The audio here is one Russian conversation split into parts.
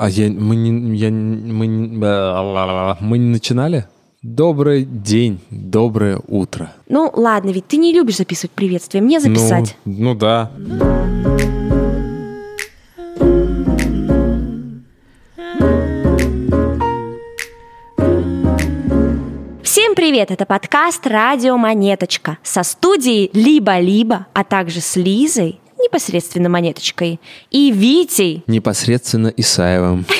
А я, мы не, я, мы, мы не начинали? Добрый день, доброе утро. Ну, ладно, ведь ты не любишь записывать приветствие. Мне записать. Ну, ну да. Всем привет! Это подкаст «Радио Монеточка» со студией «Либо-либо», а также с Лизой, непосредственно Монеточкой, и Витей. Непосредственно Исаевым.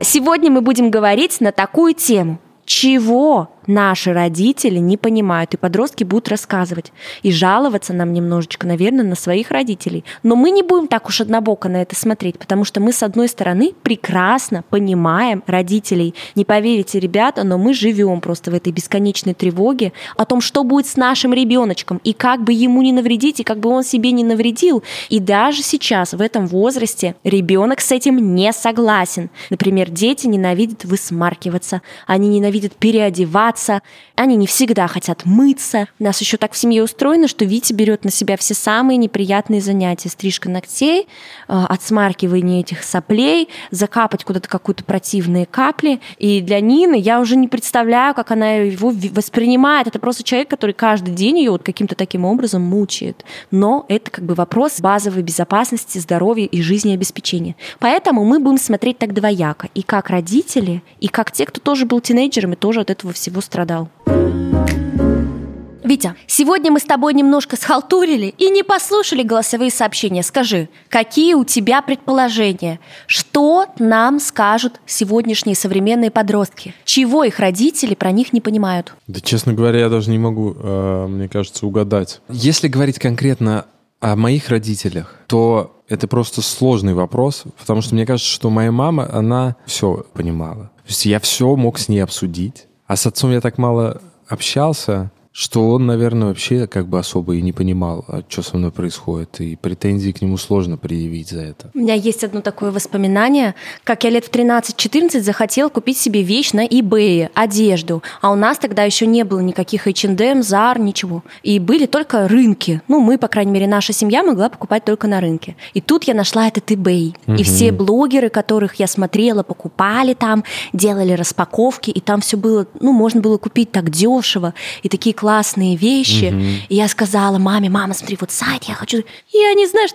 Сегодня мы будем говорить на такую тему. Чего наши родители не понимают, и подростки будут рассказывать. И жаловаться нам немножечко, наверное, на своих родителей. Но мы не будем так уж однобоко на это смотреть, потому что мы, с одной стороны, прекрасно понимаем родителей. Не поверите, ребята, но мы живем просто в этой бесконечной тревоге о том, что будет с нашим ребеночком, и как бы ему не навредить, и как бы он себе не навредил. И даже сейчас, в этом возрасте, ребенок с этим не согласен. Например, дети ненавидят высмаркиваться, они ненавидят переодеваться, они не всегда хотят мыться. У нас еще так в семье устроено, что Витя берет на себя все самые неприятные занятия. Стрижка ногтей, э, отсмаркивание этих соплей, закапать куда-то какую-то противные капли. И для Нины я уже не представляю, как она его воспринимает. Это просто человек, который каждый день ее вот каким-то таким образом мучает. Но это как бы вопрос базовой безопасности, здоровья и жизнеобеспечения. Поэтому мы будем смотреть так двояко. И как родители, и как те, кто тоже был тинейджером и тоже от этого всего страдал. Витя, сегодня мы с тобой немножко схалтурили и не послушали голосовые сообщения. Скажи, какие у тебя предположения? Что нам скажут сегодняшние современные подростки? Чего их родители про них не понимают? Да, честно говоря, я даже не могу, э, мне кажется, угадать. Если говорить конкретно о моих родителях, то это просто сложный вопрос, потому что мне кажется, что моя мама, она все понимала. То есть я все мог с ней обсудить, а с отцом я так мало общался, что он, наверное, вообще как бы особо и не понимал, а что со мной происходит, и претензии к нему сложно предъявить за это. У меня есть одно такое воспоминание, как я лет в 13-14 захотела купить себе вещь на eBay, одежду. А у нас тогда еще не было никаких H&M, Zara, ничего. И были только рынки. Ну, мы, по крайней мере, наша семья могла покупать только на рынке. И тут я нашла этот eBay. И все блогеры, которых я смотрела, покупали там, делали распаковки, и там все было, ну, можно было купить так дешево, и такие классные вещи. И я сказала маме, мама, смотри, вот сайт, я хочу... И они, знаешь,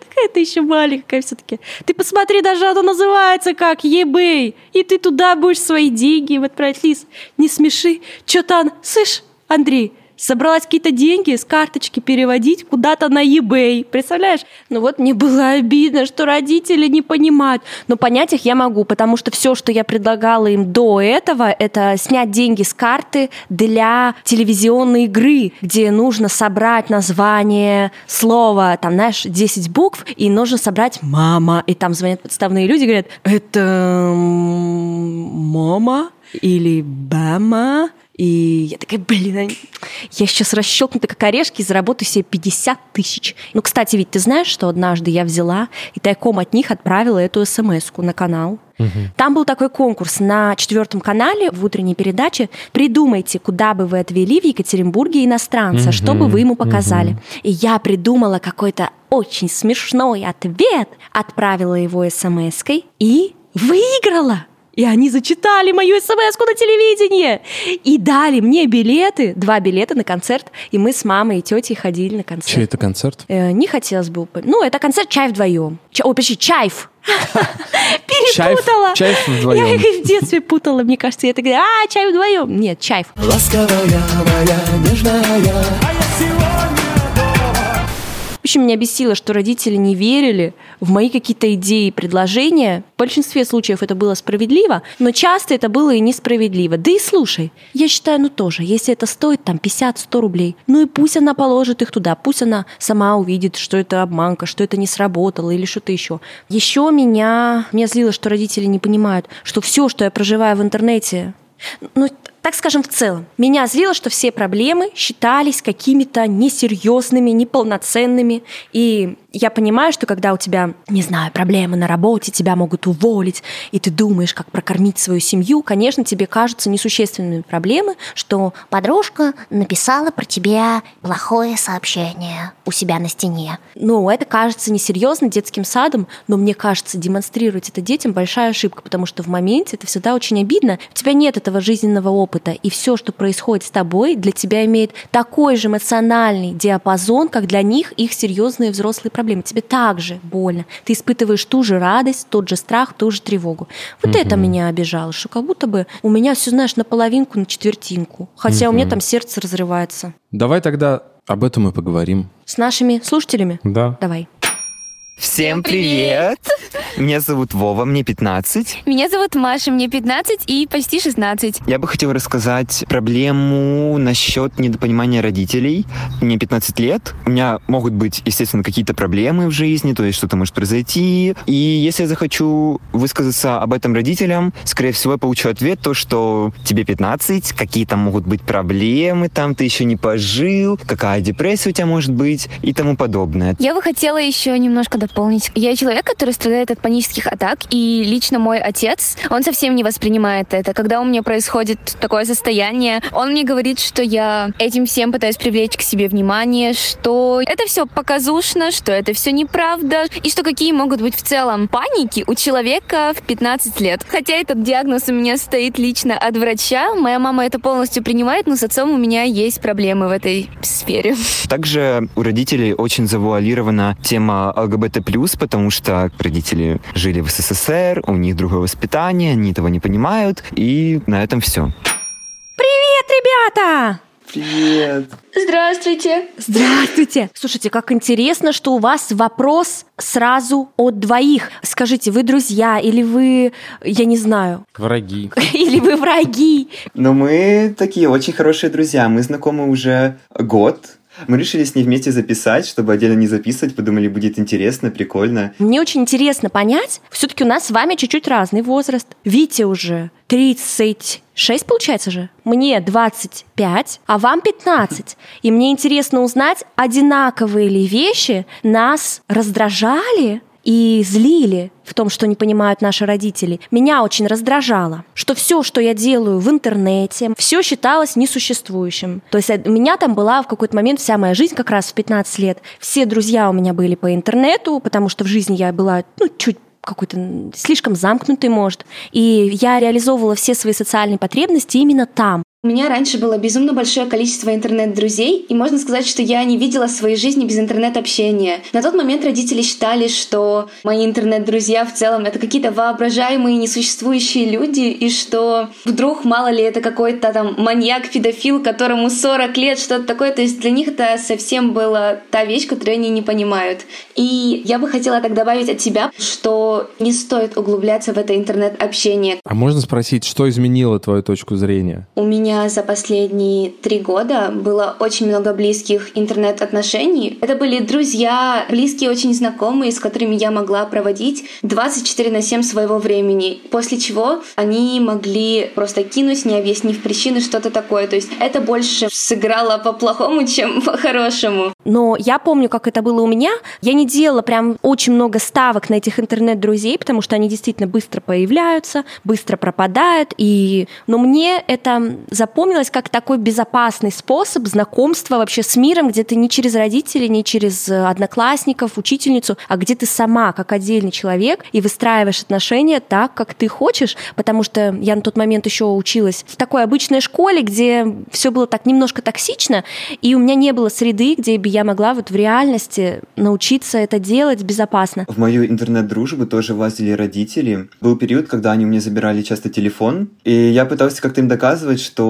Такая ты еще маленькая все-таки. Ты посмотри, даже оно называется как eBay. И ты туда будешь свои деньги им отправить. Лиз, не смеши. Что-то, он... слышь, Андрей, собралась какие-то деньги с карточки переводить куда-то на eBay. Представляешь? Ну вот мне было обидно, что родители не понимают. Но понять их я могу, потому что все, что я предлагала им до этого, это снять деньги с карты для телевизионной игры, где нужно собрать название слова, там, знаешь, 10 букв, и нужно собрать «мама». И там звонят подставные люди, говорят, это мама или бама? И я такая, блин, они- я сейчас расщелкнута как орешки и заработаю себе 50 тысяч. Ну, кстати, ведь ты знаешь, что однажды я взяла и тайком от них отправила эту смс на канал. Там был такой конкурс на четвертом канале в утренней передаче. Придумайте, куда бы вы отвели в Екатеринбурге иностранца, что бы вы ему показали. И я придумала какой-то очень смешной ответ, отправила его смс-кой и выиграла. И они зачитали мою смс на телевидении и дали мне билеты, два билета на концерт. И мы с мамой и тетей ходили на концерт. Чей это концерт? Э, не хотелось бы упомянуть. Ну, это концерт «Чай вдвоем». Ча- Ой, почти «Чайф». Перепутала. Чайф- Чайф вдвоем. Я их в детстве путала, мне кажется. Я такая, а, «Чай вдвоем». Нет, «Чайф». Ласковая моя нежная Общем, меня бесило, что родители не верили в мои какие-то идеи и предложения. В большинстве случаев это было справедливо, но часто это было и несправедливо. Да и слушай, я считаю, ну тоже, если это стоит там 50-100 рублей, ну и пусть она положит их туда, пусть она сама увидит, что это обманка, что это не сработало или что-то еще. Еще меня, меня злило, что родители не понимают, что все, что я проживаю в интернете, ну, так скажем, в целом. Меня злило, что все проблемы считались какими-то несерьезными, неполноценными. И я понимаю, что когда у тебя, не знаю, проблемы на работе, тебя могут уволить, и ты думаешь, как прокормить свою семью, конечно, тебе кажутся несущественными проблемы, что Подружка написала про тебя плохое сообщение у себя на стене. ну, это кажется несерьезно детским садом, но мне кажется, демонстрировать это детям большая ошибка, потому что в моменте это всегда очень обидно. У тебя нет этого жизненного опыта, и все, что происходит с тобой, для тебя имеет такой же эмоциональный диапазон, как для них их серьезные взрослые проблемы. Тебе также больно. Ты испытываешь ту же радость, тот же страх, ту же тревогу. Вот это меня обижало, что как будто бы у меня все, знаешь, на половинку, на четвертинку. Хотя у меня там сердце разрывается. Давай тогда об этом и поговорим. С нашими слушателями? Да. Давай. Всем привет! Меня зовут Вова, мне 15. Меня зовут Маша, мне 15 и почти 16. Я бы хотел рассказать проблему насчет недопонимания родителей. Мне 15 лет. У меня могут быть, естественно, какие-то проблемы в жизни, то есть что-то может произойти. И если я захочу высказаться об этом родителям, скорее всего, я получу ответ, то, что тебе 15, какие там могут быть проблемы, там ты еще не пожил, какая депрессия у тебя может быть и тому подобное. Я бы хотела еще немножко дополнить. Я человек, который страдает от панических атак, и лично мой отец, он совсем не воспринимает это. Когда у меня происходит такое состояние, он мне говорит, что я этим всем пытаюсь привлечь к себе внимание, что это все показушно, что это все неправда, и что какие могут быть в целом паники у человека в 15 лет. Хотя этот диагноз у меня стоит лично от врача, моя мама это полностью принимает, но с отцом у меня есть проблемы в этой сфере. Также у родителей очень завуалирована тема ЛГБТ+, потому что родители жили в СССР, у них другое воспитание, они этого не понимают, и на этом все. Привет, ребята! Привет! Здравствуйте! Здравствуйте! Слушайте, как интересно, что у вас вопрос сразу от двоих. Скажите, вы друзья или вы, я не знаю, Враги. или вы враги? Но мы такие очень хорошие друзья. Мы знакомы уже год. Мы решили с ней вместе записать, чтобы отдельно не записывать. Подумали, будет интересно, прикольно. Мне очень интересно понять, все-таки у нас с вами чуть-чуть разный возраст. Вите уже 36, получается же? Мне 25, а вам 15. И мне интересно узнать, одинаковые ли вещи нас раздражали и злили в том, что не понимают наши родители. Меня очень раздражало, что все, что я делаю в интернете, все считалось несуществующим. То есть у меня там была в какой-то момент вся моя жизнь, как раз в 15 лет. Все друзья у меня были по интернету, потому что в жизни я была ну, чуть какой-то слишком замкнутый, может. И я реализовывала все свои социальные потребности именно там. У меня раньше было безумно большое количество интернет-друзей, и можно сказать, что я не видела своей жизни без интернет-общения. На тот момент родители считали, что мои интернет-друзья в целом это какие-то воображаемые несуществующие люди, и что вдруг, мало ли, это какой-то там маньяк-педофил, которому 40 лет, что-то такое. То есть для них это совсем была та вещь, которую они не понимают. И я бы хотела так добавить от себя, что не стоит углубляться в это интернет-общение. А можно спросить, что изменило твою точку зрения? У меня за последние три года было очень много близких интернет-отношений. Это были друзья, близкие, очень знакомые, с которыми я могла проводить 24 на 7 своего времени. После чего они могли просто кинуть, не объяснив причины, что-то такое. То есть это больше сыграло по-плохому, чем по-хорошему. Но я помню, как это было у меня. Я не делала прям очень много ставок на этих интернет-друзей, потому что они действительно быстро появляются, быстро пропадают. И... Но мне это запомнилось как такой безопасный способ знакомства вообще с миром, где ты не через родителей, не через э, одноклассников, учительницу, а где ты сама, как отдельный человек, и выстраиваешь отношения так, как ты хочешь, потому что я на тот момент еще училась в такой обычной школе, где все было так немножко токсично, и у меня не было среды, где бы я могла вот в реальности научиться это делать безопасно. В мою интернет-дружбу тоже влазили родители. Был период, когда они у меня забирали часто телефон, и я пытался как-то им доказывать, что,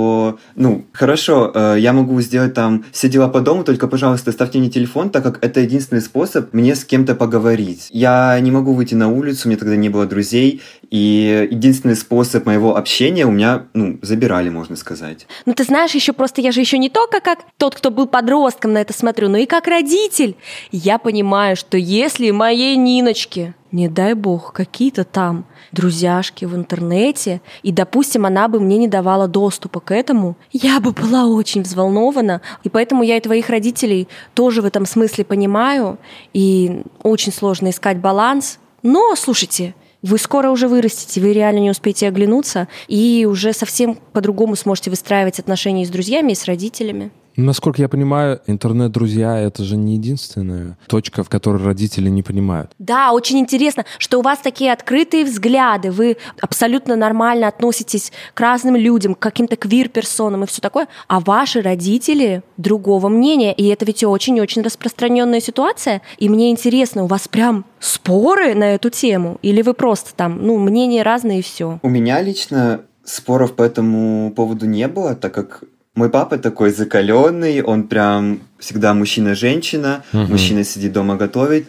ну, хорошо, э, я могу сделать там все дела по дому, только, пожалуйста, ставьте мне телефон, так как это единственный способ мне с кем-то поговорить. Я не могу выйти на улицу, у меня тогда не было друзей, и единственный способ моего общения у меня, ну, забирали, можно сказать. Ну, ты знаешь, еще просто я же еще не только как тот, кто был подростком на это смотрю, но и как родитель. Я понимаю, что если моей Ниночке не дай бог, какие-то там друзьяшки в интернете, и, допустим, она бы мне не давала доступа к этому, я бы была очень взволнована. И поэтому я и твоих родителей тоже в этом смысле понимаю, и очень сложно искать баланс. Но, слушайте, вы скоро уже вырастете, вы реально не успеете оглянуться, и уже совсем по-другому сможете выстраивать отношения с друзьями и с родителями. Насколько я понимаю, интернет-друзья — это же не единственная точка, в которой родители не понимают. Да, очень интересно, что у вас такие открытые взгляды, вы абсолютно нормально относитесь к разным людям, к каким-то квир-персонам и все такое, а ваши родители другого мнения, и это ведь очень-очень распространенная ситуация, и мне интересно, у вас прям споры на эту тему, или вы просто там, ну, мнения разные и все? У меня лично споров по этому поводу не было, так как мой папа такой закаленный, он прям всегда мужчина-женщина, Мгм. мужчина сидит дома готовит.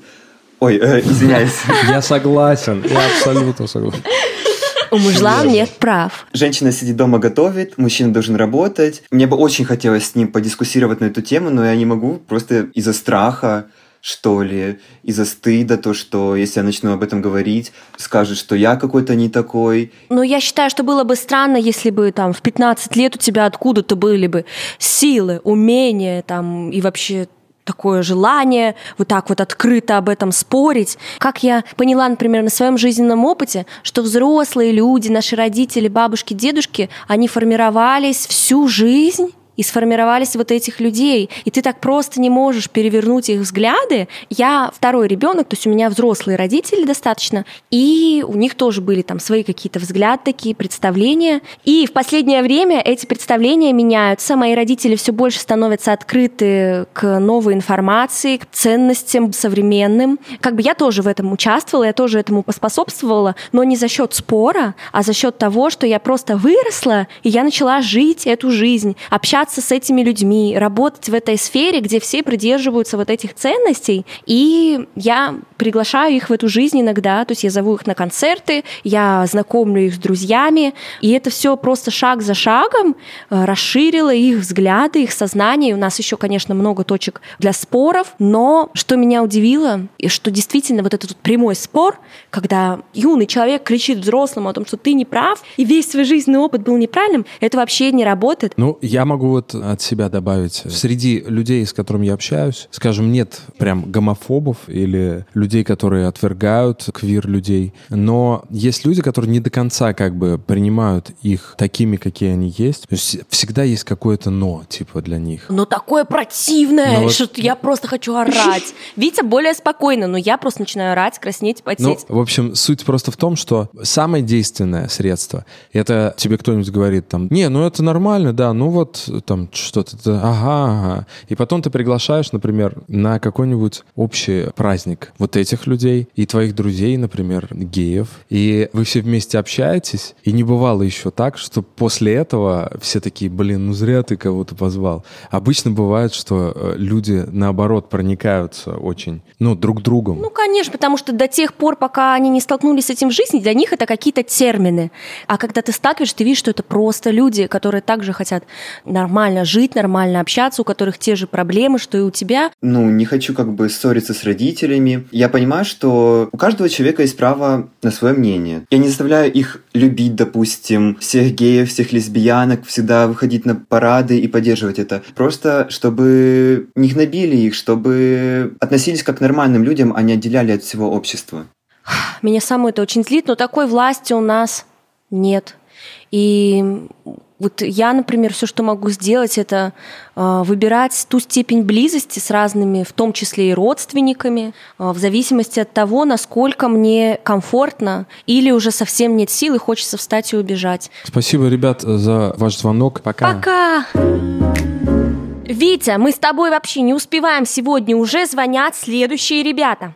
Ой, э, извиняюсь. Я согласен, я абсолютно согласен. У мужлан нет прав. Женщина сидит дома готовит, мужчина должен работать. Мне бы очень хотелось с ним подискуссировать на эту тему, но я не могу просто из-за страха, что ли, из-за стыда, то, что если я начну об этом говорить, скажут, что я какой-то не такой. Но я считаю, что было бы странно, если бы там в 15 лет у тебя откуда-то были бы силы, умения там и вообще такое желание вот так вот открыто об этом спорить. Как я поняла, например, на своем жизненном опыте, что взрослые люди, наши родители, бабушки, дедушки, они формировались всю жизнь и сформировались вот этих людей. И ты так просто не можешь перевернуть их взгляды. Я второй ребенок, то есть у меня взрослые родители достаточно, и у них тоже были там свои какие-то взгляды, такие представления. И в последнее время эти представления меняются. Мои родители все больше становятся открыты к новой информации, к ценностям современным. Как бы я тоже в этом участвовала, я тоже этому поспособствовала, но не за счет спора, а за счет того, что я просто выросла, и я начала жить эту жизнь, общаться с этими людьми, работать в этой сфере, где все придерживаются вот этих ценностей. И я приглашаю их в эту жизнь иногда, то есть я зову их на концерты, я знакомлю их с друзьями, и это все просто шаг за шагом э, расширило их взгляды, их сознание. И у нас еще, конечно, много точек для споров, но что меня удивило, и что действительно вот этот вот прямой спор, когда юный человек кричит взрослому о том, что ты не прав, и весь свой жизненный опыт был неправильным, это вообще не работает. Ну, я могу вот от себя добавить. Среди людей, с которыми я общаюсь, скажем, нет прям гомофобов или людей, которые отвергают квир-людей, но есть люди, которые не до конца как бы принимают их такими, какие они есть. То есть всегда есть какое-то «но», типа, для них. Но такое противное, вот- что я просто хочу орать. Витя более спокойно, но я просто начинаю орать, краснеть, потеть. Ну, в общем, суть просто в том, что самое действенное средство, это тебе кто-нибудь говорит там, не, ну это нормально, да, ну вот там что-то, ага, ага. И потом ты приглашаешь, например, на какой-нибудь общий праздник вот этих людей и твоих друзей, например, геев, и вы все вместе общаетесь, и не бывало еще так, что после этого все такие, блин, ну зря ты кого-то позвал. Обычно бывает, что э, люди, наоборот, проникаются очень, ну, друг другом. Ну, конечно, потому что до тех пор, пока они не столкнулись с этим в жизни, для них это какие-то термины. А когда ты сталкиваешься, ты видишь, что это просто люди, которые также хотят нормально жить, нормально общаться, у которых те же проблемы, что и у тебя. Ну, не хочу как бы ссориться с родителями. Я понимаю, что у каждого человека есть право на свое мнение. Я не заставляю их любить, допустим, всех геев, всех лесбиянок, всегда выходить на парады и поддерживать это. Просто чтобы не гнобили их, чтобы относились как к нормальным людям, а не отделяли от всего общества. Меня самое это очень злит, но такой власти у нас нет. И вот я, например, все, что могу сделать, это э, выбирать ту степень близости с разными, в том числе и родственниками, э, в зависимости от того, насколько мне комфортно или уже совсем нет сил и хочется встать и убежать. Спасибо, ребят, за ваш звонок. Пока. Пока! Витя, мы с тобой вообще не успеваем сегодня, уже звонят следующие ребята.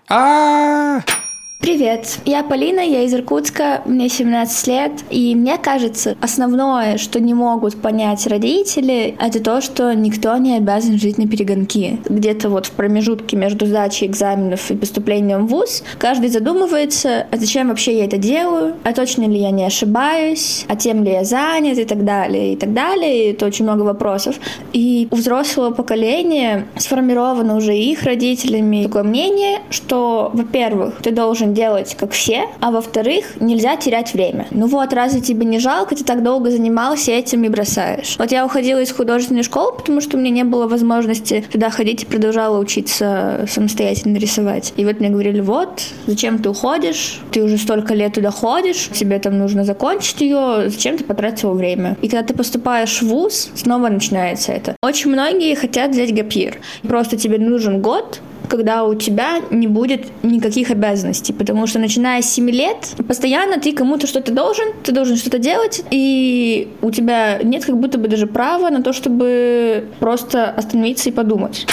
Привет, я Полина, я из Иркутска, мне 17 лет, и мне кажется, основное, что не могут понять родители, это то, что никто не обязан жить на перегонки. Где-то вот в промежутке между сдачей экзаменов и поступлением в ВУЗ каждый задумывается, а зачем вообще я это делаю, а точно ли я не ошибаюсь, а тем ли я занят и так далее, и так далее, и это очень много вопросов. И у взрослого поколения сформировано уже их родителями такое мнение, что, во-первых, ты должен делать, как все, а во-вторых, нельзя терять время. Ну вот, разве тебе не жалко, ты так долго занимался этим и бросаешь? Вот я уходила из художественной школы, потому что у меня не было возможности туда ходить и продолжала учиться самостоятельно рисовать. И вот мне говорили, вот, зачем ты уходишь? Ты уже столько лет туда ходишь, тебе там нужно закончить ее, зачем ты потратил время? И когда ты поступаешь в ВУЗ, снова начинается это. Очень многие хотят взять гапир. Просто тебе нужен год, когда у тебя не будет никаких обязанностей, потому что начиная с 7 лет, постоянно ты кому-то что-то должен, ты должен что-то делать, и у тебя нет как будто бы даже права на то, чтобы просто остановиться и подумать.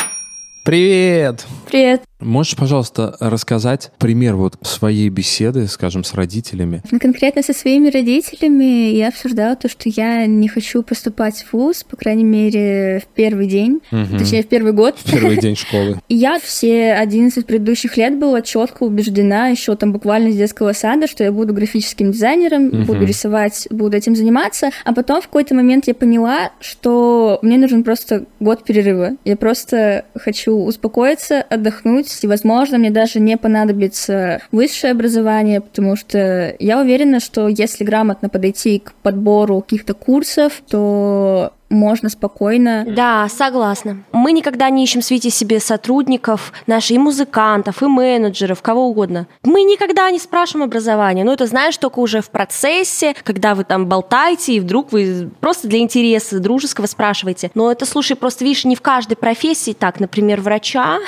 Привет! Привет. Можешь, пожалуйста, рассказать пример вот своей беседы, скажем, с родителями? Ну, конкретно со своими родителями я обсуждала то, что я не хочу поступать в ВУЗ, по крайней мере, в первый день, Мгм. точнее, в первый год. В первый день школы. И я все 11 предыдущих лет была четко убеждена, еще там буквально с детского сада, что я буду графическим дизайнером, буду рисовать, буду этим заниматься. А потом в какой-то момент я поняла, что мне нужен просто год перерыва. Я просто хочу успокоиться, отдохнуть, и, возможно, мне даже не понадобится высшее образование, потому что я уверена, что если грамотно подойти к подбору каких-то курсов, то можно спокойно Да, согласна. Мы никогда не ищем в свете себе сотрудников, наших и музыкантов, и менеджеров, кого угодно. Мы никогда не спрашиваем образование. Ну, это знаешь только уже в процессе, когда вы там болтаете, и вдруг вы просто для интереса дружеского спрашиваете. Но это, слушай, просто видишь, не в каждой профессии так, например, врача.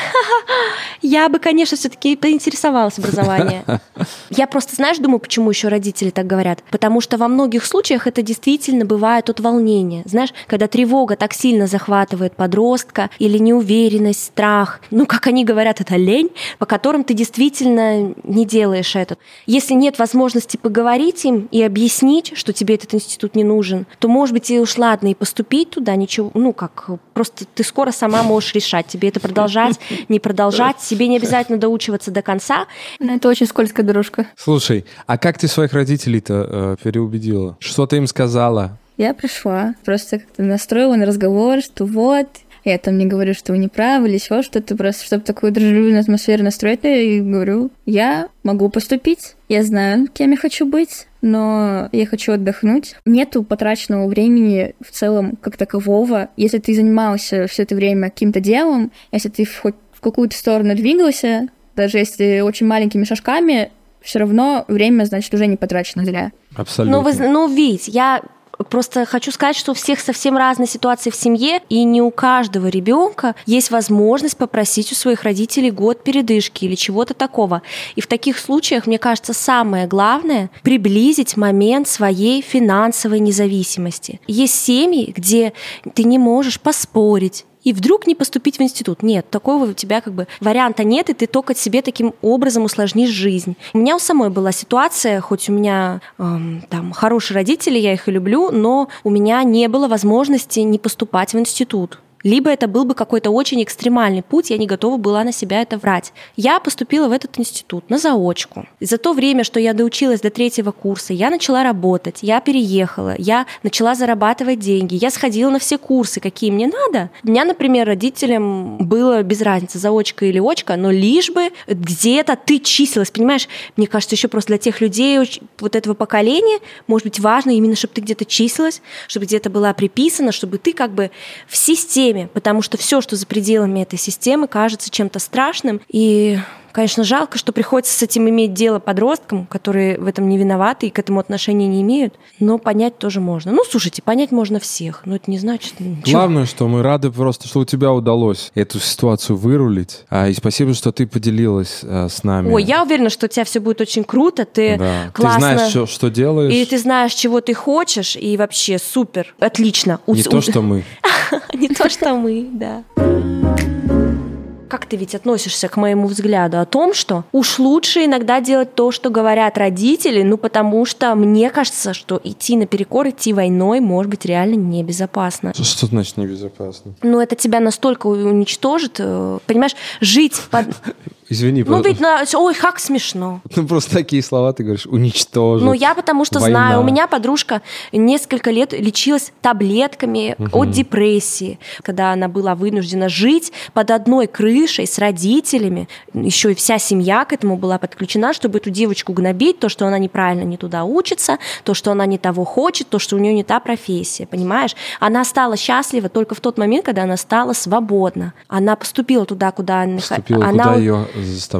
Я бы, конечно, все-таки поинтересовалась образованием. Я просто, знаешь, думаю, почему еще родители так говорят? Потому что во многих случаях это действительно бывает от волнения. Знаешь, когда тревога так сильно захватывает подростка или неуверенность, страх, ну, как они говорят, это лень, по которым ты действительно не делаешь это. Если нет возможности поговорить им и объяснить, что тебе этот институт не нужен, то, может быть, и уж ладно, и поступить туда, ничего, ну, как, просто ты скоро сама можешь решать, тебе это продолжать, не продолжать, тебе не обязательно доучиваться до конца. Ну, это очень скользкая дорожка. Слушай, а как ты своих родителей-то э, переубедила? Что ты им сказала? Я пришла, просто как-то настроила на разговор, что вот, я там не говорю, что вы не правы или еще что-то, просто чтобы такую дружелюбную атмосферу настроить, я говорю, я могу поступить, я знаю, кем я хочу быть, но я хочу отдохнуть. Нету потраченного времени в целом как такового. Если ты занимался все это время каким-то делом, если ты хоть в какую-то сторону двигался, даже если очень маленькими шажками, все равно время, значит, уже не потрачено зря. Абсолютно. Ну, вы, ну, Вить, я просто хочу сказать, что у всех совсем разные ситуации в семье, и не у каждого ребенка есть возможность попросить у своих родителей год передышки или чего-то такого. И в таких случаях, мне кажется, самое главное — приблизить момент своей финансовой независимости. Есть семьи, где ты не можешь поспорить, и вдруг не поступить в институт. Нет, такого у тебя как бы варианта нет, и ты только себе таким образом усложнишь жизнь. У меня у самой была ситуация, хоть у меня эм, там хорошие родители, я их и люблю, но у меня не было возможности не поступать в институт. Либо это был бы какой-то очень экстремальный путь, я не готова была на себя это врать. Я поступила в этот институт на заочку. За то время, что я доучилась до третьего курса, я начала работать, я переехала, я начала зарабатывать деньги, я сходила на все курсы, какие мне надо. У меня, например, родителям было без разницы, заочка или очка, но лишь бы где-то ты числилась, понимаешь? Мне кажется, еще просто для тех людей вот этого поколения, может быть, важно именно, чтобы ты где-то числилась, чтобы где-то была приписана, чтобы ты как бы в системе, потому что все, что за пределами этой системы, кажется чем-то страшным. И, конечно, жалко, что приходится с этим иметь дело подросткам, которые в этом не виноваты и к этому отношения не имеют, но понять тоже можно. Ну, слушайте, понять можно всех, но это не значит ничего. Главное, что мы рады просто, что у тебя удалось эту ситуацию вырулить. А, и спасибо, что ты поделилась а, с нами. Ой, я уверена, что у тебя все будет очень круто, ты Да. классно... Ты знаешь, что, что делаешь. И ты знаешь, чего ты хочешь, и вообще супер, отлично. Не Ус- то, что мы. Не то, что мы, да. Как ты ведь относишься к моему взгляду о том, что уж лучше иногда делать то, что говорят родители, ну потому что мне кажется, что идти наперекор, идти войной может быть реально небезопасно. Что, что значит небезопасно? Ну это тебя настолько уничтожит, э, понимаешь, жить под... Извини, Ну ведь, на... ой, как смешно. Ну, просто такие слова ты говоришь, уничтожить. Ну, я потому что война. знаю, у меня подружка несколько лет лечилась таблетками Мгм. от депрессии, когда она была вынуждена жить под одной крышей с родителями, еще и вся семья к этому была подключена, чтобы эту девочку гнобить, то, что она неправильно не туда учится, то, что она не того хочет, то, что у нее не та профессия, понимаешь? Она стала счастлива только в тот момент, когда она стала свободна. Она поступила туда, куда она... Поступила, она... куда ее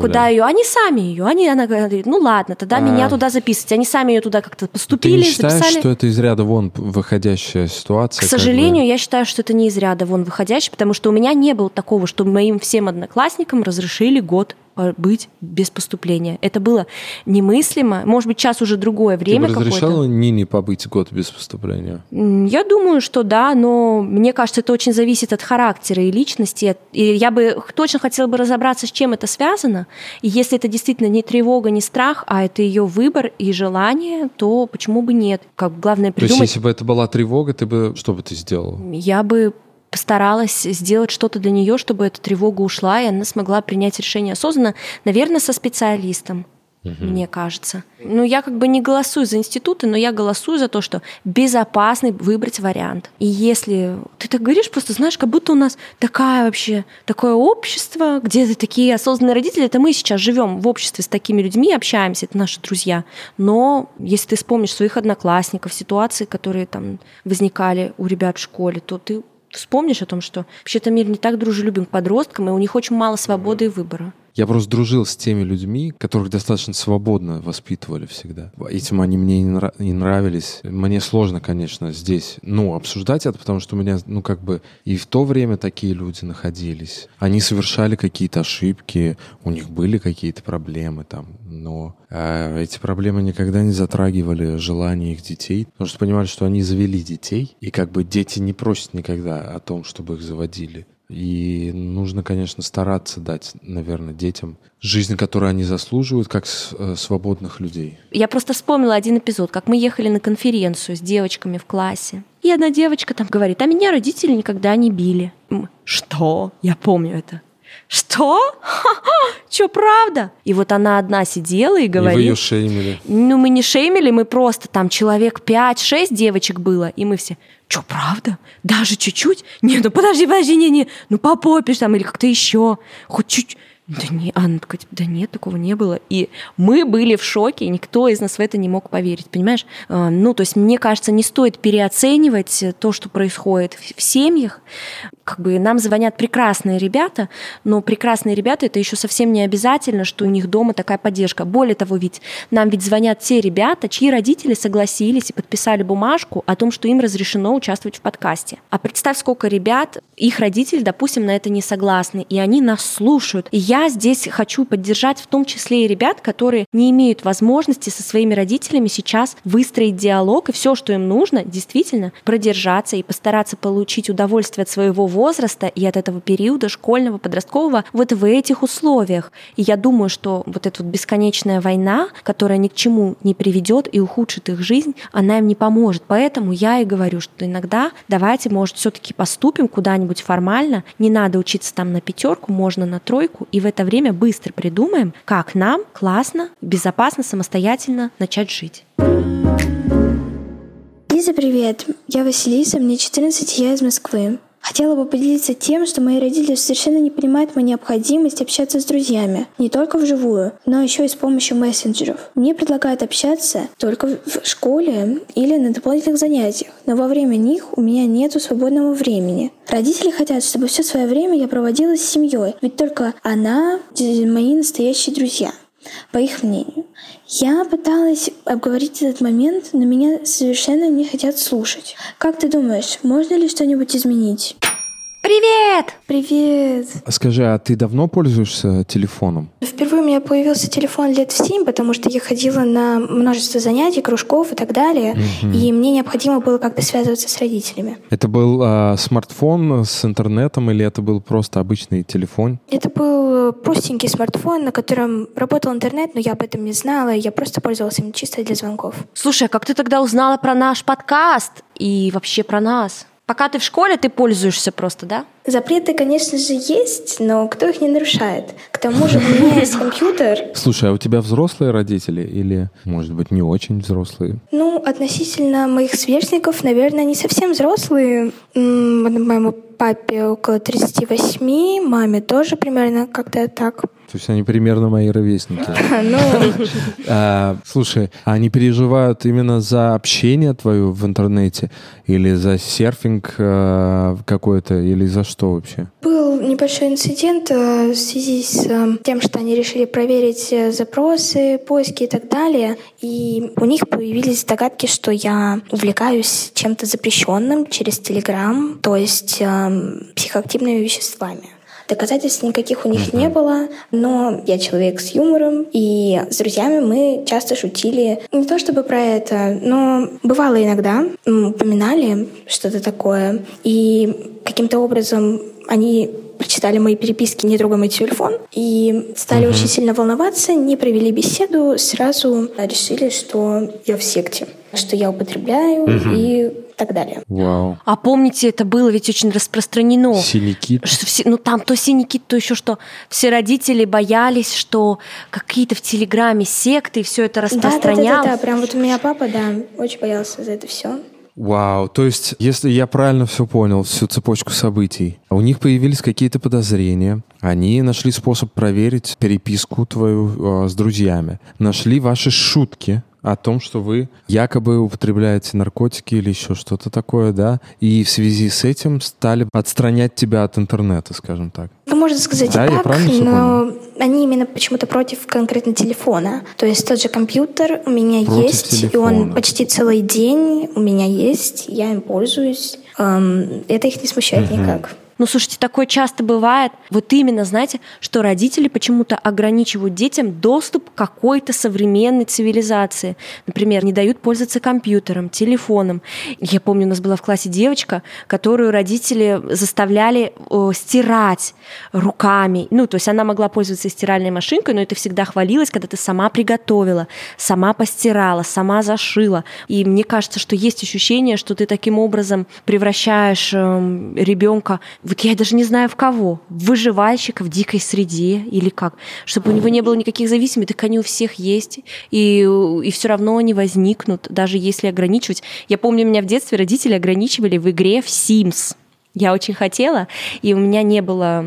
Куда ее? Они сами ее. Они, она говорит, ну ладно, тогда А. меня туда записывать. Они сами ее туда как-то Ты поступили, не считаешь, записали. что это из ряда вон выходящая ситуация? К как бы? сожалению, я считаю, что это не из ряда вон выходящий, потому что у меня не было такого, что моим всем одноклассникам разрешили год быть без поступления. Это было немыслимо. Может быть, сейчас уже другое Ты время бы какое-то. разрешала Нине побыть год без поступления? Я думаю, что да, но мне кажется, это очень зависит от характера и личности. И я бы точно хотела бы разобраться, с чем это связано. И если это действительно не тревога, не страх, а это ее выбор и желание, то почему бы нет? Как главное То есть, придумать. если бы это была тревога, ты бы что бы ты сделала? Я бы постаралась сделать что-то для нее, чтобы эта тревога ушла, и она смогла принять решение осознанно, наверное, со специалистом. Мне кажется. Ну, я как бы не голосую за институты, но я голосую за то, что безопасный выбрать вариант. И если ты так говоришь, просто знаешь, как будто у нас такая вообще, такое общество, где такие осознанные родители, это мы сейчас живем в обществе с такими людьми, общаемся, это наши друзья. Но если ты вспомнишь своих одноклассников, ситуации, которые там возникали у ребят в школе, то ты вспомнишь о том, что вообще-то мир не так дружелюбен к подросткам, и у них очень мало свободы и выбора. Я просто дружил с теми людьми, которых достаточно свободно воспитывали всегда. Этим они мне не, нра- не нравились. Мне сложно, конечно, здесь, ну, обсуждать это, потому что у меня, ну, как бы и в то время такие люди находились. Они совершали какие-то ошибки, у них были какие-то проблемы там, но э, эти проблемы никогда не затрагивали желания их детей, потому что понимали, что они завели детей, и как бы дети не просят никогда о том, чтобы их заводили. И нужно, конечно, стараться дать, наверное, детям жизнь, которую они заслуживают, как э, свободных людей. Я просто вспомнила один эпизод, как мы ехали на конференцию с девочками в классе. И одна девочка там говорит, а меня родители никогда не били. Что? Я помню это. Что? Че, правда? И вот она одна сидела и И говорит... вы ее шеймили. Ну, мы не шеймили, мы просто там человек 5-6 девочек было, и мы все, что, правда? Даже чуть-чуть? Не, ну подожди, подожди, не, не, ну по попе ж там или как-то еще, хоть чуть да, не, Анна такая, типа, да нет, такого не было. И мы были в шоке, никто из нас в это не мог поверить, понимаешь? А, Ну, то есть, мне кажется, не стоит переоценивать то, что происходит в семьях. Как бы нам звонят прекрасные ребята, но прекрасные ребята это еще совсем не обязательно, что у них дома такая поддержка. Более того, ведь нам ведь звонят те ребята, чьи родители согласились и подписали бумажку о том, что им разрешено участвовать в подкасте. А представь, сколько ребят, их родители, допустим, на это не согласны, и они нас слушают. И я здесь хочу поддержать в том числе и ребят, которые не имеют возможности со своими родителями сейчас выстроить диалог, и все, что им нужно, действительно продержаться и постараться получить удовольствие от своего возраста и от этого периода школьного, подросткового вот в этих условиях. И я думаю, что вот эта вот бесконечная война, которая ни к чему не приведет и ухудшит их жизнь, она им не поможет. Поэтому я и говорю, что иногда давайте, может, все-таки поступим куда-нибудь формально. Не надо учиться там на пятерку, можно на тройку, и в это время быстро придумаем, как нам классно, безопасно, самостоятельно начать жить. Лиза, привет. Я Василиса, мне 14, и я из Москвы. Хотела бы поделиться тем, что мои родители совершенно не понимают мою необходимость общаться с друзьями. Не только вживую, но еще и с помощью мессенджеров. Мне предлагают общаться только в школе или на дополнительных занятиях, но во время них у меня нету свободного времени. Родители хотят, чтобы все свое время я проводила с семьей, ведь только она — мои настоящие друзья по их мнению. Я пыталась обговорить этот момент, но меня совершенно не хотят слушать. Как ты думаешь, можно ли что-нибудь изменить? Привет! Привет! Скажи, а ты давно пользуешься телефоном? Впервые у меня появился телефон лет в 7, потому что я ходила на множество занятий, кружков и так далее, Мгм. и мне необходимо было как-то связываться с родителями. Это был а, смартфон с интернетом или это был просто обычный телефон? Это был простенький смартфон, на котором работал интернет, но я об этом не знала, я просто пользовалась им чисто для звонков. Слушай, а как ты тогда узнала про наш подкаст и вообще про нас? Пока ты в школе, ты пользуешься просто, да? Запреты, конечно же, есть, но кто их не нарушает? К тому же у меня есть компьютер. Слушай, а у тебя взрослые родители или, может быть, не очень взрослые? Ну, относительно моих сверстников, наверное, не совсем взрослые. Моему папе около 38, маме тоже примерно как-то так. То есть они примерно мои ровесники. Ну, А, слушай, а они переживают именно за общение твое в интернете или за серфинг э, какой-то, или за что вообще? Был небольшой инцидент в связи с тем, что они решили проверить э, запросы, поиски и так далее. И у них появились догадки, что я увлекаюсь чем-то запрещенным через Телеграм, то есть психоактивными веществами. Доказательств никаких у них не было, но я человек с юмором, и с друзьями мы часто шутили. Не то чтобы про это, но бывало иногда, упоминали что-то такое, и каким-то образом они прочитали мои переписки, не трогая мой телефон, и стали очень сильно волноваться, не провели беседу, сразу решили, что я в секте, что я употребляю и так далее. Вау. А помните, это было ведь очень распространено. Синяки. Что все, ну там то синяки, то еще что. Все родители боялись, что какие-то в Телеграме секты, и все это Да, да, да, распространялось. да, прям вот у меня папа, да, очень боялся за это все. Вау, то есть, если я правильно все понял, всю цепочку событий, у них появились какие-то подозрения, они нашли способ проверить переписку твою э, с друзьями, нашли ваши шутки о том, что вы якобы употребляете наркотики или еще что-то такое, да, и в связи с этим стали отстранять тебя от интернета, скажем так. Ну, можно сказать Да, и я так, правильно всё но они именно почему-то против конкретно телефона. То есть тот же компьютер у меня Против есть, и телефона. он почти целый день у меня есть, я им пользуюсь. Эм, это их не смущает никак. Ну, слушайте, такое часто бывает. Вот именно, знаете, что родители почему-то ограничивают детям доступ к какой-то современной цивилизации. Например, не дают пользоваться компьютером, телефоном. Я помню, у нас была в классе девочка, которую родители заставляли э, стирать руками. Ну, то есть она могла пользоваться стиральной машинкой, но это всегда хвалилось, когда ты сама приготовила, сама постирала, сама зашила. И мне кажется, что есть ощущение, что ты таким образом превращаешь ребенка, вот я даже не знаю в кого, выживальщика в дикой среде или как, чтобы у него не было никаких зависимостей, так они у всех есть, и, и все равно они возникнут, даже если ограничивать. Я помню, меня в детстве родители ограничивали в игре в Sims. Я очень хотела, и у меня не было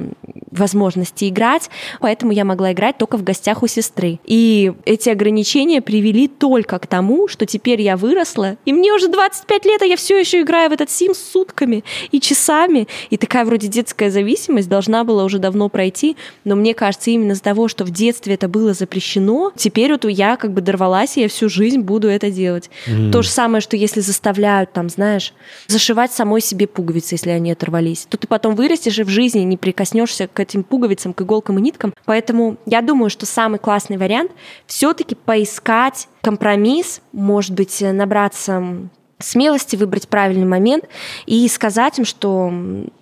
возможности играть, поэтому я могла играть только в гостях у сестры. И эти ограничения привели только к тому, что теперь я выросла, и мне уже 25 лет, а я все еще играю в этот Sims сутками и часами. И такая вроде детская зависимость должна была уже давно пройти, но мне кажется, именно из-за того, что в детстве это было запрещено, теперь вот я как бы дорвалась, и я всю жизнь буду это делать. М. То же самое, что если заставляют, там, знаешь, зашивать самой себе пуговицы, если они оторвались, то ты потом вырастешь и в жизни не прикоснешься к этим пуговицам, к иголкам и ниткам. Поэтому я думаю, что самый классный вариант все-таки поискать компромисс, может быть, э, набраться смелости выбрать правильный момент и сказать им, что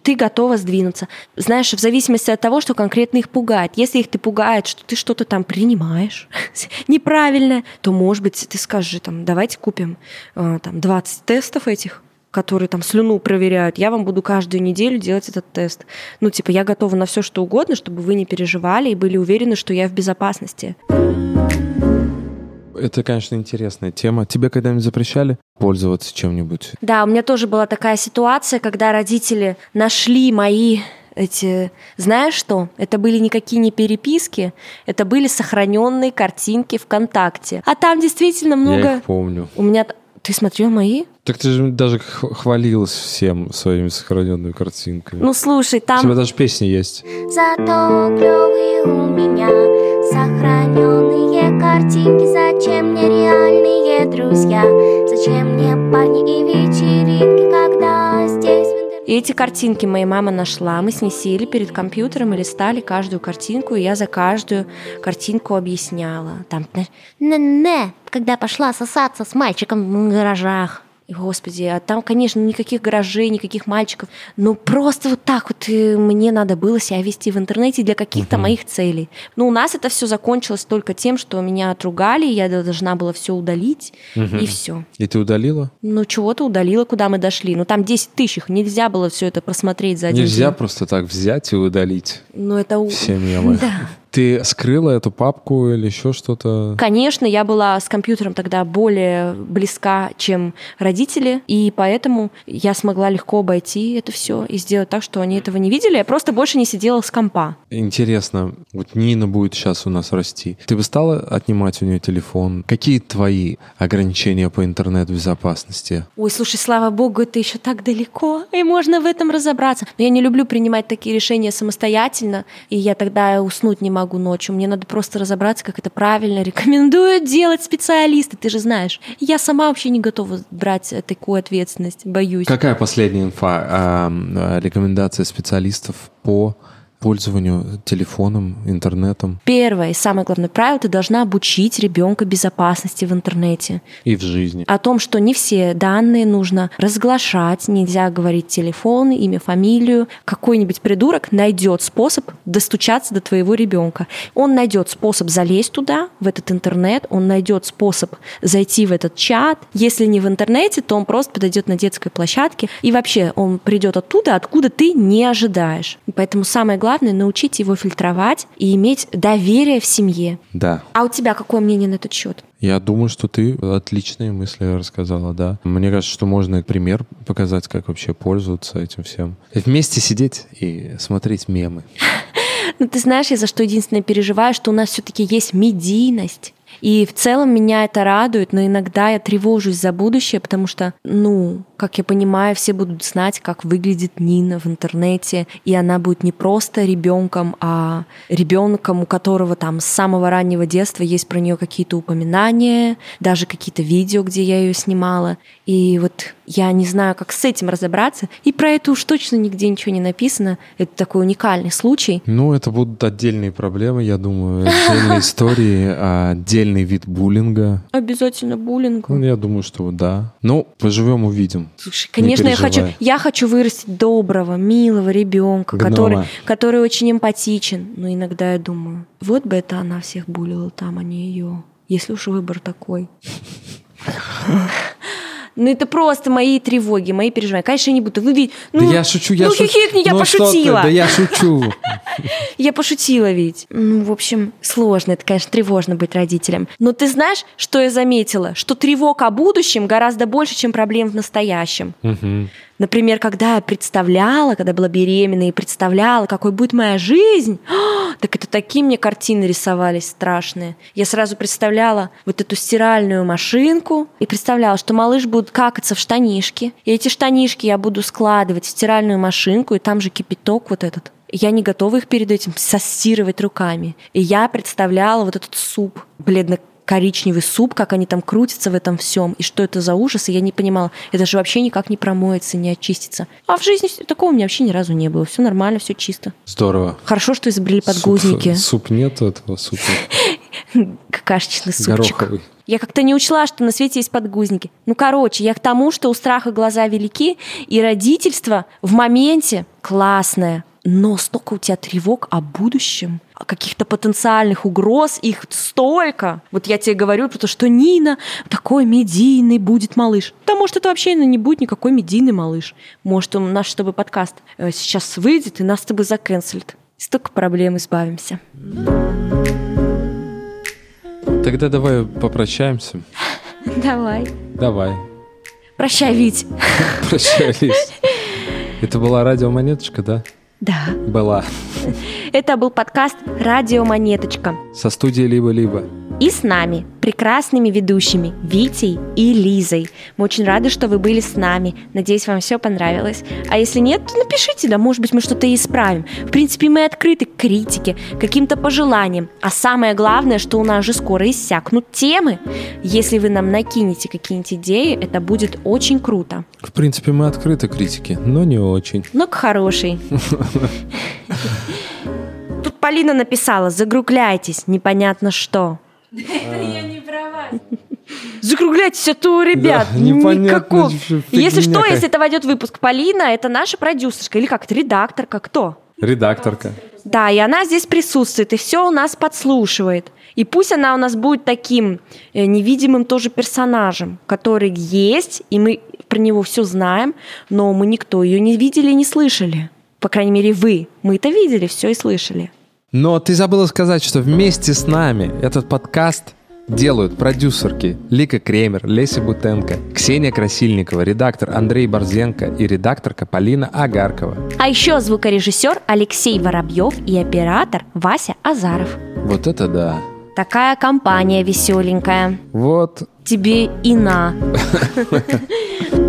ты готова сдвинуться. Знаешь, в зависимости от того, что конкретно их пугает. Если их ты пугает, что ты что-то там принимаешь неправильно, то, может быть, ты скажешь, там, давайте купим э, там, 20 тестов этих, которые там слюну проверяют, я вам буду каждую неделю делать этот тест. Ну, типа, я готова на все, что угодно, чтобы вы не переживали и были уверены, что я в безопасности. Это, конечно, интересная тема. Тебе когда-нибудь запрещали пользоваться чем-нибудь? Да, у меня тоже была такая ситуация, когда родители нашли мои эти, знаешь что? Это были никакие не переписки, это были сохраненные картинки ВКонтакте. А там действительно много. Я их помню. У меня ты смотрел мои? Так ты же даже хвалилась всем своими сохраненными картинками. Ну слушай, У тебя там даже песни есть. Зато клевые у меня сохраненные картинки. Зачем мне реальные друзья? Зачем мне парни и вечеринки, когда здесь И эти картинки моя мама нашла. Мы с ней сели перед компьютером и листали каждую картинку, и я за каждую картинку объясняла. Там, Не-не, когда пошла сосаться с мальчиком в гаражах. И господи, а там, конечно, никаких гаражей, никаких мальчиков. Но просто вот так вот э, мне надо было себя вести в интернете для каких-то Мгм. моих целей. Но у нас это все закончилось только тем, что меня отругали, я должна была все удалить, Мгм. и все. И ты удалила? Ну, чего-то удалила, куда мы дошли. Ну, там 10 тысяч, их нельзя было все это просмотреть за один Нельзя день. просто так взять и удалить Ну, это... все мемы. Да. Ты скрыла эту папку или еще что-то? Конечно, я была с компьютером тогда более близка, чем родители, и поэтому я смогла легко обойти это все и сделать так, что они этого не видели. Я просто больше не сидела с компа. Интересно, вот Нина будет сейчас у нас расти. Ты бы стала отнимать у нее телефон? Какие твои ограничения по интернет-безопасности? Ой, слушай, слава богу, это еще так далеко, и можно в этом разобраться. Но я не люблю принимать такие решения самостоятельно, и я тогда уснуть не могу ночью. Мне надо просто разобраться, как это правильно рекомендуют делать специалисты. Ты же знаешь, я сама вообще не готова брать э, такую ответственность, боюсь. Какая последняя инфа? А, а, рекомендация специалистов по пользованию телефоном, интернетом Первое и самое главное правило, ты должна обучить ребенка безопасности в интернете. и в жизни. О том, что не все данные нужно разглашать, нельзя говорить телефон, имя, фамилию. Какой-нибудь придурок найдет способ достучаться до твоего ребенка. Он найдет способ залезть туда, в этот интернет, он найдет способ зайти в этот чат. Если не в интернете, то он просто подойдет на детской площадке. И вообще он придет оттуда, откуда ты не ожидаешь. И поэтому самое главное научить его фильтровать и иметь доверие в семье. Да. А у тебя какое мнение на этот счет? Я думаю, что ты отличные мысли рассказала, да. Мне кажется, что можно пример показать, как вообще пользоваться этим всем. Вместе сидеть и смотреть мемы. Ну, ты знаешь, я за что единственное переживаю, что у нас все-таки есть медийность. И в целом меня это радует, но иногда я тревожусь за будущее, потому что, ну, как я понимаю, все будут знать, как выглядит Нина в интернете, и она будет не просто ребенком, а ребенком, у которого там с самого раннего детства есть про нее какие-то упоминания, даже какие-то видео, где я ее снимала. И вот я не знаю, как с этим разобраться. И про это уж точно нигде ничего не написано. Это такой уникальный случай. Ну, это будут отдельные проблемы, я думаю, отдельные истории, а отдельный вид буллинга. Обязательно буллинг. Ну, я думаю, что да. Ну, поживем, увидим. Слушай, конечно, я хочу, я хочу вырастить доброго, милого ребенка, Гнома. который, который очень эмпатичен. Но иногда я думаю, вот бы это она всех булила там, а не ее. Если уж выбор такой. Ну, это просто мои тревоги, мои переживания. Конечно, я не буду. Вы ну, да я шучу, я ну, шучу. хихикни, я Ну, пошутила. Да я шучу. Я пошутила ведь. Ну, в общем, сложно. Это, конечно, тревожно быть родителем. Но ты знаешь, что я заметила? Что тревог о будущем гораздо больше, чем проблем в настоящем. Например, когда я представляла, когда была беременна и представляла, какой будет моя жизнь, так это такие мне картины рисовались страшные. Я сразу представляла вот эту стиральную машинку и представляла, что малыш будет какаться в штанишки. И эти штанишки я буду складывать в стиральную машинку, и там же кипяток вот этот. Я не готова их перед этим состирывать руками. И я представляла вот этот суп бледно коричневый суп, как они там крутятся в этом всем, и что это за ужас, и я не понимала, это же вообще никак не промоется, не очистится. А в жизни такого у меня вообще ни разу не было, все нормально, все чисто. Здорово. Хорошо, что изобрели подгузники. Суп, суп нет этого супа. Какашечный супчик. Гороховый. Я как-то не учла, что на свете есть подгузники. Ну, короче, я к тому, что у страха глаза велики, и родительство в моменте классное. Но столько у тебя тревог о будущем, о каких-то потенциальных угроз, их столько. Вот я тебе говорю, потому что Нина такой медийный будет малыш. Да может, это вообще не будет никакой медийный малыш. Может, он наш с тобой подкаст э, сейчас выйдет, и нас с тобой заканцелит. Столько проблем избавимся. Тогда давай попрощаемся. Давай. Давай. Прощай, Вить. Прощались. Это была радиомонеточка, да? Да. Была. Это был подкаст «Радио Монеточка». Со студией «Либо-либо». И с нами, прекрасными ведущими Витей и Лизой. Мы очень рады, что вы были с нами. Надеюсь, вам все понравилось. А если нет, то напишите, да, может быть, мы что-то и исправим. В принципе, мы открыты к критике, каким-то пожеланиям. А самое главное, что у нас же скоро иссякнут темы. Если вы нам накинете какие-нибудь идеи, это будет очень круто. В принципе, мы открыты к критике, но не очень. Ну, к хорошей. Тут Полина написала, загрукляйтесь, непонятно что. Это я не права. Закругляйтесь, а то, ребят, Да, никакого. Если что, если это войдет в выпуск, Полина, это наша продюсерка, или как, это редакторка, кто? Редакторка. Да, и она здесь присутствует, и все у нас подслушивает. И пусть она у нас будет таким э, невидимым тоже персонажем, который есть, и мы про него все знаем, но мы никто ее не видели и не слышали. По крайней мере, вы. Мы это видели, все и слышали. Но ты забыла сказать, что вместе с нами этот подкаст делают продюсерки Лика Кремер, Леся Бутенко, Ксения Красильникова, редактор Андрей Борзенко и редакторка Полина Агаркова. А еще звукорежиссер Алексей Воробьев и оператор Вася Азаров. Вот это да. Такая компания веселенькая. Вот Тебе и на.